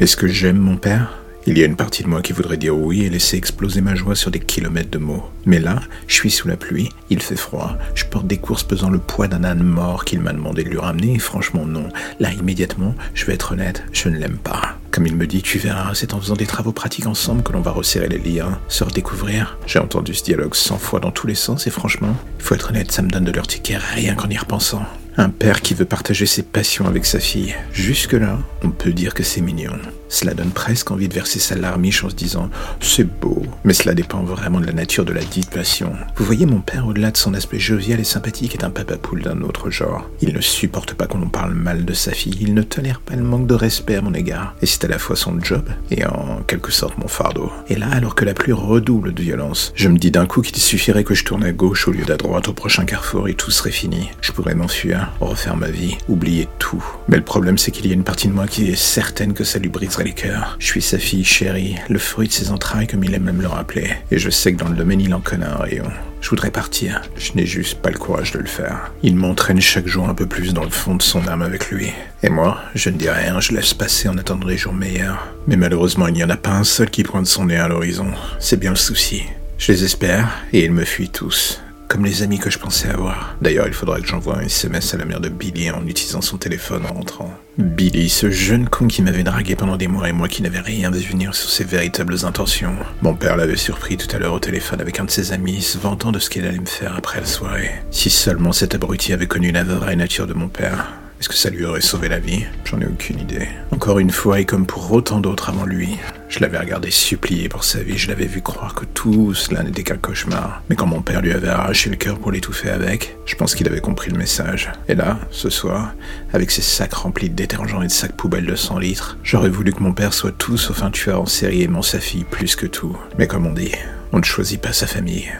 Est-ce que j'aime mon père? Il y a une partie de moi qui voudrait dire oui et laisser exploser ma joie sur des kilomètres de mots. Mais là, je suis sous la pluie, il fait froid, je porte des courses pesant le poids d'un âne mort qu'il m'a demandé de lui ramener, et franchement non. Là, immédiatement, je vais être honnête, je ne l'aime pas. Comme il me dit, tu verras, c'est en faisant des travaux pratiques ensemble que l'on va resserrer les liens, se redécouvrir. J'ai entendu ce dialogue cent fois dans tous les sens et franchement, il faut être honnête, ça me donne de l'urticaire rien qu'en y repensant. Un père qui veut partager ses passions avec sa fille. Jusque-là, on peut dire que c'est mignon. Cela donne presque envie de verser sa larmiche en se disant c'est beau, mais cela dépend vraiment de la nature de la dite passion. Vous voyez, mon père, au-delà de son aspect jovial et sympathique, est un papa poule d'un autre genre. Il ne supporte pas qu'on en parle mal de sa fille, il ne tolère pas le manque de respect à mon égard. Et c'est à la fois son job et en quelque sorte mon fardeau. Et là, alors que la pluie redouble de violence, je me dis d'un coup qu'il suffirait que je tourne à gauche au lieu d'à droite au prochain carrefour et tout serait fini. Je pourrais m'enfuir refaire ma vie, oublier tout. Mais le problème, c'est qu'il y a une partie de moi qui est certaine que ça lui briserait Je suis sa fille chérie, le fruit de ses entrailles, comme il aime même le rappeler. Et je sais que dans le domaine, il en connaît un rayon. Je voudrais partir, je n'ai juste pas le courage de le faire. Il m'entraîne chaque jour un peu plus dans le fond de son âme avec lui. Et moi, je ne dis rien, je laisse passer en attendant les jours meilleurs. Mais malheureusement, il n'y en a pas un seul qui pointe son nez à l'horizon. C'est bien le souci. Je les espère, et ils me fuient tous comme les amis que je pensais avoir. D'ailleurs, il faudra que j'envoie un SMS à la mère de Billy en utilisant son téléphone en rentrant. Billy, ce jeune con qui m'avait dragué pendant des mois et moi qui n'avais rien vu venir sur ses véritables intentions. Mon père l'avait surpris tout à l'heure au téléphone avec un de ses amis, se vantant de ce qu'il allait me faire après la soirée. Si seulement cet abruti avait connu la vraie nature de mon père. Est-ce que ça lui aurait sauvé la vie J'en ai aucune idée. Encore une fois, et comme pour autant d'autres avant lui, je l'avais regardé supplier pour sa vie, je l'avais vu croire que tout cela n'était qu'un cauchemar. Mais quand mon père lui avait arraché le cœur pour l'étouffer avec, je pense qu'il avait compris le message. Et là, ce soir, avec ses sacs remplis de détergents et de sacs poubelles de 100 litres, j'aurais voulu que mon père soit tout sauf un tueur en série aimant sa fille plus que tout. Mais comme on dit, on ne choisit pas sa famille.